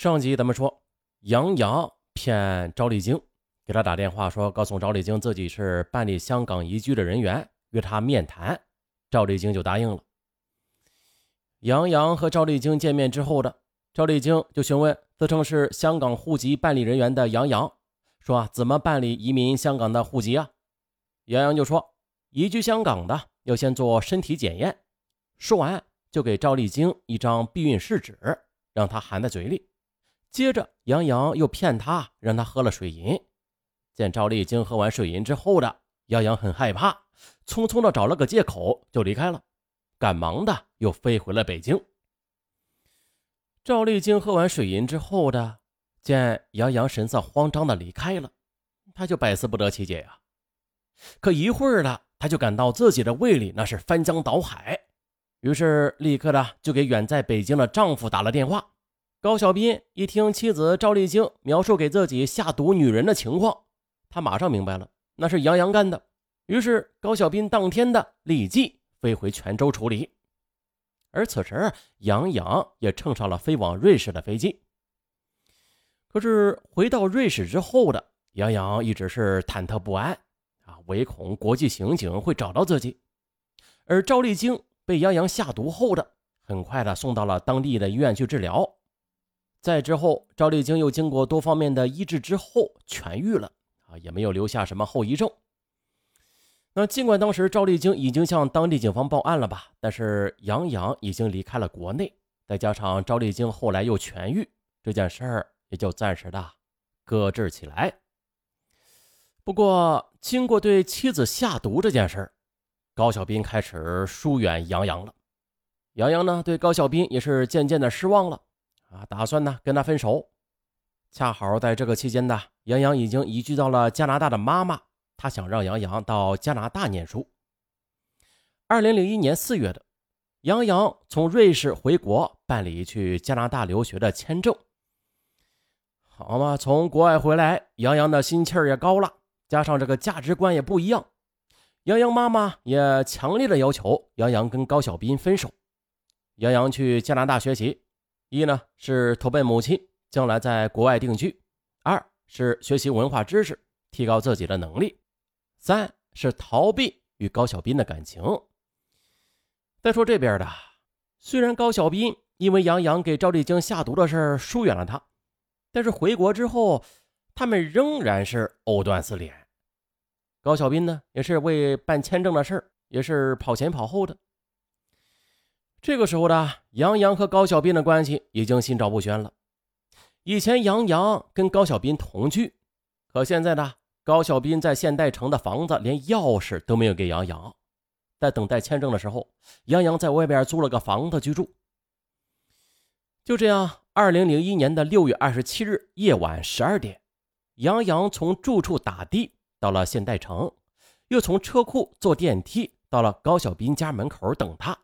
上集咱们说，杨洋骗赵丽晶，给他打电话说，告诉赵丽晶自己是办理香港移居的人员，约他面谈。赵丽晶就答应了。杨洋和赵丽晶见面之后的，赵丽晶就询问自称是香港户籍办理人员的杨洋，说，怎么办理移民香港的户籍啊？杨洋就说，移居香港的要先做身体检验。说完，就给赵丽晶一张避孕试纸，让她含在嘴里。接着，杨洋又骗她，让她喝了水银。见赵丽晶喝完水银之后的，杨洋很害怕，匆匆的找了个借口就离开了，赶忙的又飞回了北京。赵丽晶喝完水银之后的，见杨洋神色慌张的离开了，他就百思不得其解呀。可一会儿了，他就感到自己的胃里那是翻江倒海，于是立刻的就给远在北京的丈夫打了电话。高小斌一听妻子赵丽晶描述给自己下毒女人的情况，他马上明白了，那是杨洋干的。于是高小斌当天的立即飞回泉州处理。而此时杨洋也乘上了飞往瑞士的飞机。可是回到瑞士之后的杨洋一直是忐忑不安啊，唯恐国际刑警会找到自己。而赵丽晶被杨洋下毒后的，很快的送到了当地的医院去治疗。再之后，赵丽晶又经过多方面的医治之后痊愈了啊，也没有留下什么后遗症。那尽管当时赵丽晶已经向当地警方报案了吧，但是杨洋已经离开了国内，再加上赵丽晶后来又痊愈，这件事儿也就暂时的搁置起来。不过，经过对妻子下毒这件事儿，高小斌开始疏远杨洋了。杨洋呢，对高小斌也是渐渐的失望了。啊，打算呢跟他分手。恰好在这个期间呢，杨洋已经移居到了加拿大的妈妈，他想让杨洋到加拿大念书。二零零一年四月的，杨洋从瑞士回国办理去加拿大留学的签证。好嘛，从国外回来，杨洋的心气儿也高了，加上这个价值观也不一样，杨洋妈妈也强烈的要求杨洋跟高小斌分手。杨洋去加拿大学习。一呢是投奔母亲，将来在国外定居；二是学习文化知识，提高自己的能力；三是逃避与高小斌的感情。再说这边的，虽然高小斌因为杨洋给赵丽晶下毒的事疏远了他，但是回国之后，他们仍然是藕断丝连。高小斌呢，也是为办签证的事也是跑前跑后的。这个时候的杨洋和高小斌的关系已经心照不宣了。以前杨洋跟高小斌同居，可现在呢，高小斌在现代城的房子连钥匙都没有给杨洋。在等待签证的时候，杨洋在外边租了个房子居住。就这样，二零零一年的六月二十七日夜晚十二点，杨洋从住处打的到了现代城，又从车库坐电梯到了高小斌家门口等他。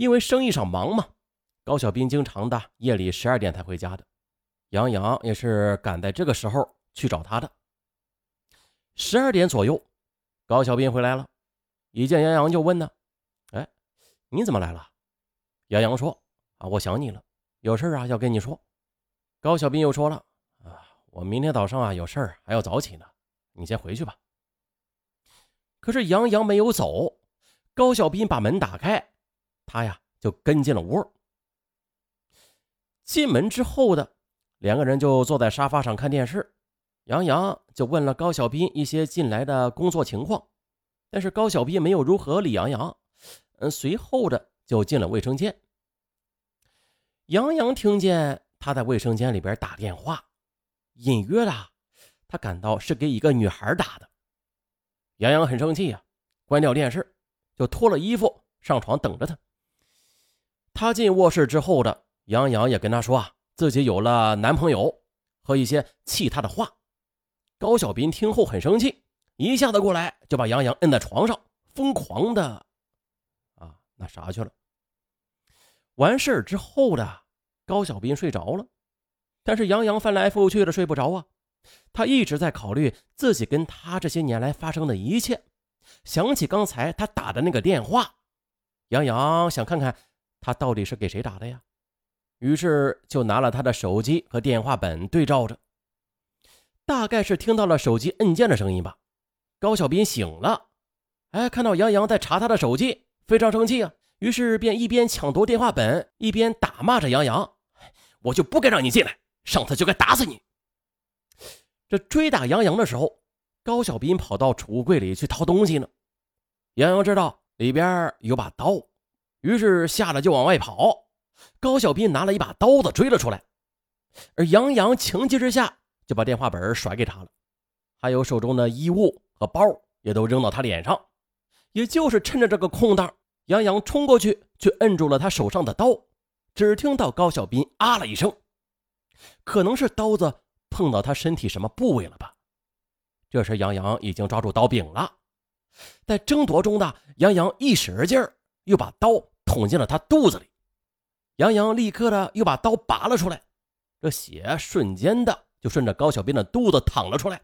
因为生意上忙嘛，高小斌经常的夜里十二点才回家的。杨洋也是赶在这个时候去找他的。十二点左右，高小斌回来了，一见杨洋就问呢：“哎，你怎么来了？”杨洋说：“啊，我想你了，有事啊要跟你说。”高小斌又说了：“啊，我明天早上啊有事儿还要早起呢，你先回去吧。”可是杨洋没有走，高小斌把门打开。他呀，就跟进了屋。进门之后的两个人就坐在沙发上看电视。杨洋就问了高小斌一些近来的工作情况，但是高小斌没有如何理杨洋。嗯，随后的就进了卫生间。杨洋听见他在卫生间里边打电话，隐约的他感到是给一个女孩打的。杨洋很生气呀，关掉电视，就脱了衣服上床等着他。他进卧室之后的杨洋也跟他说啊，自己有了男朋友和一些气他的话。高小斌听后很生气，一下子过来就把杨洋摁在床上，疯狂的啊那啥去了。完事之后的高小斌睡着了，但是杨洋翻来覆去的睡不着啊，他一直在考虑自己跟他这些年来发生的一切，想起刚才他打的那个电话，杨洋想看看。他到底是给谁打的呀？于是就拿了他的手机和电话本对照着，大概是听到了手机按键的声音吧。高小斌醒了，哎，看到杨洋在查他的手机，非常生气啊，于是便一边抢夺电话本，一边打骂着杨洋：“我就不该让你进来，上次就该打死你。”这追打杨洋的时候，高小斌跑到储物柜里去掏东西呢。杨洋知道里边有把刀，于是吓得就往外跑。高小斌拿了一把刀子追了出来，而杨洋情急之下就把电话本甩给他了，还有手中的衣物和包也都扔到他脸上。也就是趁着这个空档，杨洋冲过去去摁住了他手上的刀。只听到高小斌啊了一声，可能是刀子。碰到他身体什么部位了吧？这时杨洋已经抓住刀柄了，在争夺中呢杨洋一使劲儿，又把刀捅进了他肚子里。杨洋立刻的又把刀拔了出来，这血瞬间的就顺着高小斌的肚子淌了出来。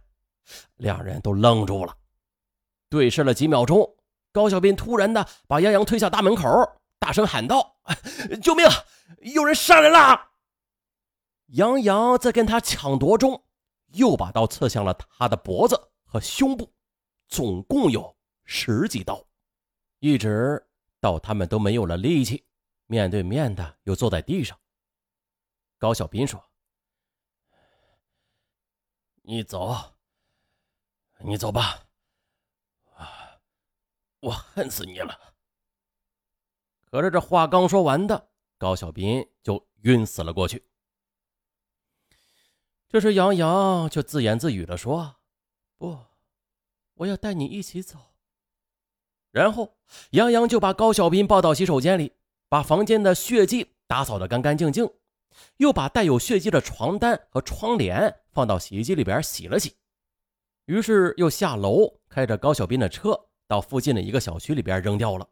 两人都愣住了，对视了几秒钟，高小斌突然的把杨洋推下大门口，大声喊道：“救命！有人杀人了！”杨洋在跟他抢夺中，又把刀刺向了他的脖子和胸部，总共有十几刀，一直到他们都没有了力气，面对面的又坐在地上。高小斌说：“你走，你走吧，我恨死你了。”可是这话刚说完的，高小斌就晕死了过去。这时，杨洋却自言自语地说：“不，我要带你一起走。”然后，杨洋就把高小斌抱到洗手间里，把房间的血迹打扫得干干净净，又把带有血迹的床单和窗帘放到洗衣机里边洗了洗。于是，又下楼开着高小斌的车到附近的一个小区里边扔掉了。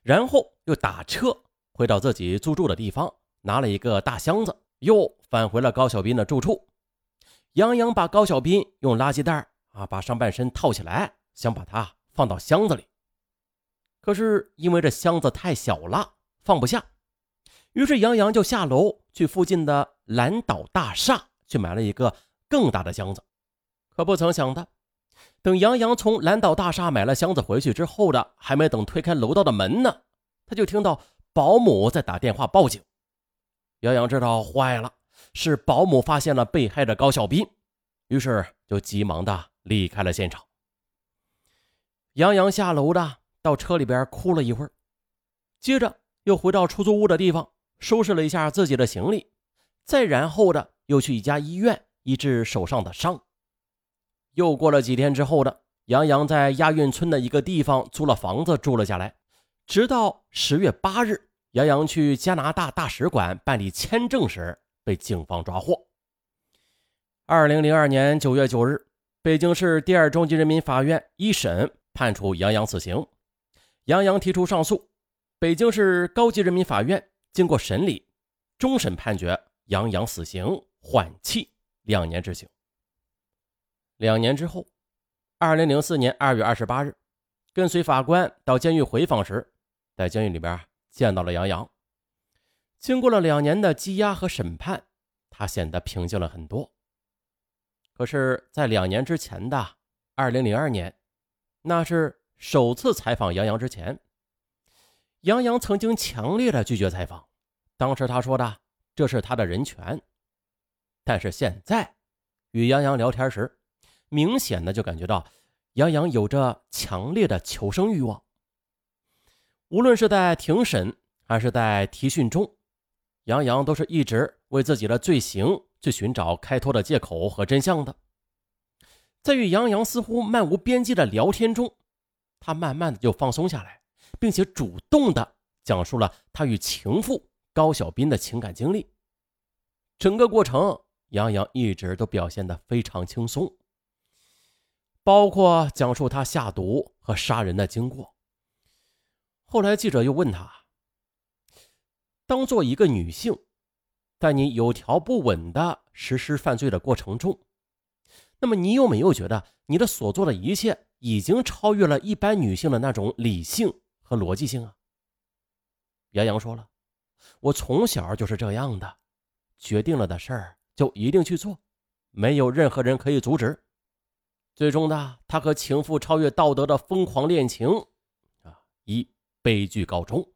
然后，又打车回到自己租住的地方，拿了一个大箱子。又返回了高小斌的住处。杨洋把高小斌用垃圾袋啊把上半身套起来，想把他放到箱子里。可是因为这箱子太小了，放不下。于是杨洋就下楼去附近的蓝岛大厦去买了一个更大的箱子。可不曾想的，等杨洋从蓝岛大厦买了箱子回去之后的，还没等推开楼道的门呢，他就听到保姆在打电话报警。杨洋知道坏了，是保姆发现了被害的高小斌，于是就急忙的离开了现场。杨洋下楼的到车里边哭了一会儿，接着又回到出租屋的地方收拾了一下自己的行李，再然后的又去一家医院医治手上的伤。又过了几天之后的，杨洋在亚运村的一个地方租了房子住了下来，直到十月八日。杨洋去加拿大大使馆办理签证时被警方抓获。二零零二年九月九日，北京市第二中级人民法院一审判处杨洋死刑。杨洋提出上诉，北京市高级人民法院经过审理，终审判决杨洋死刑缓期两年执行。两年之后，二零零四年二月二十八日，跟随法官到监狱回访时，在监狱里边。见到了杨洋，经过了两年的羁押和审判，他显得平静了很多。可是，在两年之前的二零零二年，那是首次采访杨洋之前，杨洋曾经强烈的拒绝采访。当时他说的这是他的人权，但是现在与杨洋聊天时，明显的就感觉到杨洋有着强烈的求生欲望。无论是在庭审还是在提讯中，杨洋都是一直为自己的罪行去寻找开脱的借口和真相的。在与杨洋似乎漫无边际的聊天中，他慢慢的就放松下来，并且主动的讲述了他与情妇高小斌的情感经历。整个过程，杨洋一直都表现的非常轻松，包括讲述他下毒和杀人的经过。后来，记者又问他：“当做一个女性，在你有条不紊的实施犯罪的过程中，那么你有没有觉得你的所做的一切已经超越了一般女性的那种理性和逻辑性啊？”杨洋说了：“我从小就是这样的，决定了的事儿就一定去做，没有任何人可以阻止。最终呢，他和情妇超越道德的疯狂恋情，啊，以悲剧告终。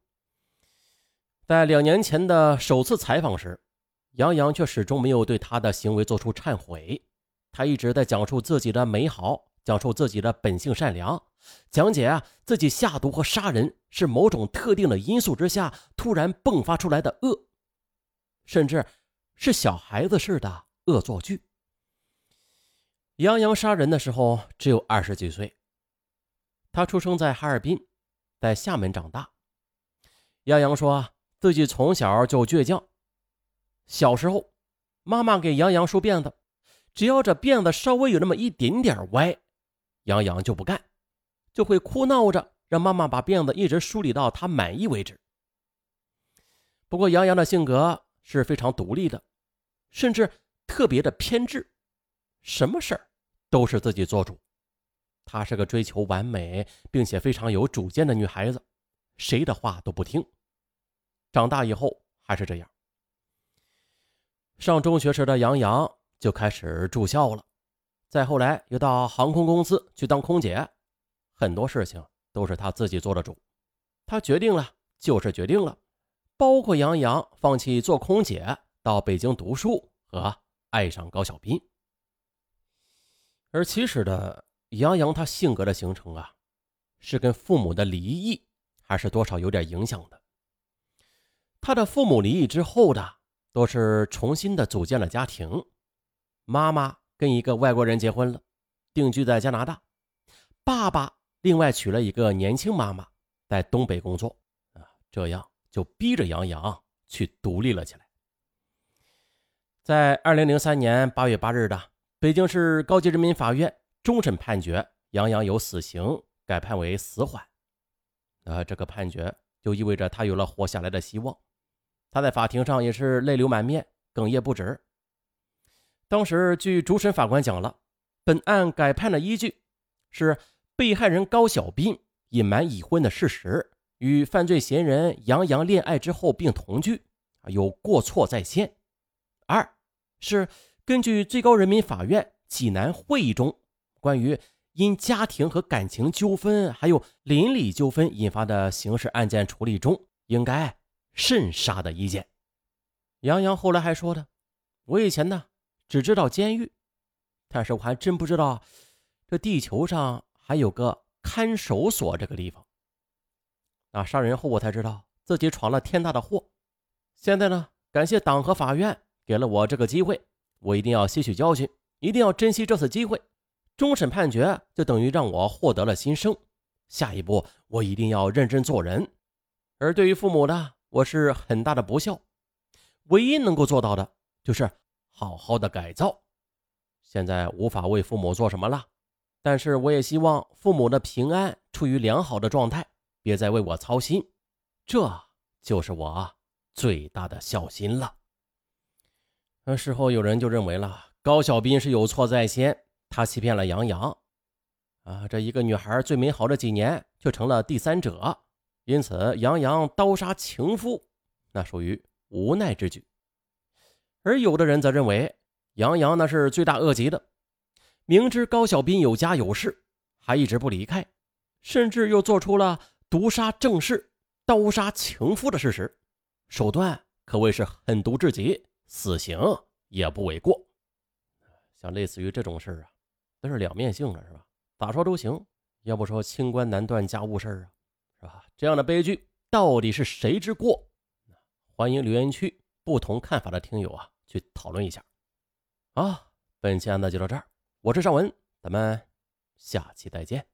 在两年前的首次采访时，杨洋却始终没有对他的行为做出忏悔，他一直在讲述自己的美好，讲述自己的本性善良，讲解啊自己下毒和杀人是某种特定的因素之下突然迸发出来的恶，甚至是小孩子似的恶作剧。杨洋杀人的时候只有二十几岁，他出生在哈尔滨，在厦门长大。杨洋说自己从小就倔强，小时候妈妈给杨洋梳辫子，只要这辫子稍微有那么一点点歪，杨洋就不干，就会哭闹着让妈妈把辫子一直梳理到他满意为止。不过杨洋的性格是非常独立的，甚至特别的偏执，什么事儿？都是自己做主，她是个追求完美并且非常有主见的女孩子，谁的话都不听。长大以后还是这样。上中学时的杨洋就开始住校了，再后来又到航空公司去当空姐，很多事情都是她自己做的主，她决定了就是决定了，包括杨洋放弃做空姐，到北京读书和爱上高小斌。而其实的杨洋，他性格的形成啊，是跟父母的离异还是多少有点影响的。他的父母离异之后的，都是重新的组建了家庭。妈妈跟一个外国人结婚了，定居在加拿大。爸爸另外娶了一个年轻妈妈，在东北工作。啊，这样就逼着杨洋去独立了起来。在二零零三年八月八日的。北京市高级人民法院终审判决杨洋有死刑，改判为死缓。啊，这个判决就意味着他有了活下来的希望。他在法庭上也是泪流满面，哽咽不止。当时，据主审法官讲了，本案改判的依据是被害人高小斌隐瞒已婚的事实，与犯罪嫌疑人杨洋恋爱之后并同居，有过错在先。二是。根据最高人民法院济南会议中关于因家庭和感情纠纷还有邻里纠纷引发的刑事案件处理中应该慎杀的意见，杨洋后来还说的：“我以前呢只知道监狱，但是我还真不知道这地球上还有个看守所这个地方。啊，杀人后我才知道自己闯了天大的祸。现在呢，感谢党和法院给了我这个机会。”我一定要吸取教训，一定要珍惜这次机会。终审判决就等于让我获得了新生。下一步，我一定要认真做人。而对于父母呢，我是很大的不孝。唯一能够做到的就是好好的改造。现在无法为父母做什么了，但是我也希望父母的平安处于良好的状态，别再为我操心。这就是我最大的孝心了。那事后有人就认为了高小斌是有错在先，他欺骗了杨洋，啊，这一个女孩最美好的几年却成了第三者，因此杨洋刀杀情夫，那属于无奈之举。而有的人则认为杨洋那是罪大恶极的，明知高小斌有家有室，还一直不离开，甚至又做出了毒杀正室、刀杀情夫的事实，手段可谓是狠毒至极。死刑也不为过，像类似于这种事啊，都是两面性的，是吧？咋说都行。要不说清官难断家务事啊，是吧？这样的悲剧到底是谁之过？欢迎留言区不同看法的听友啊，去讨论一下。啊，本期案子就到这儿，我是尚文，咱们下期再见。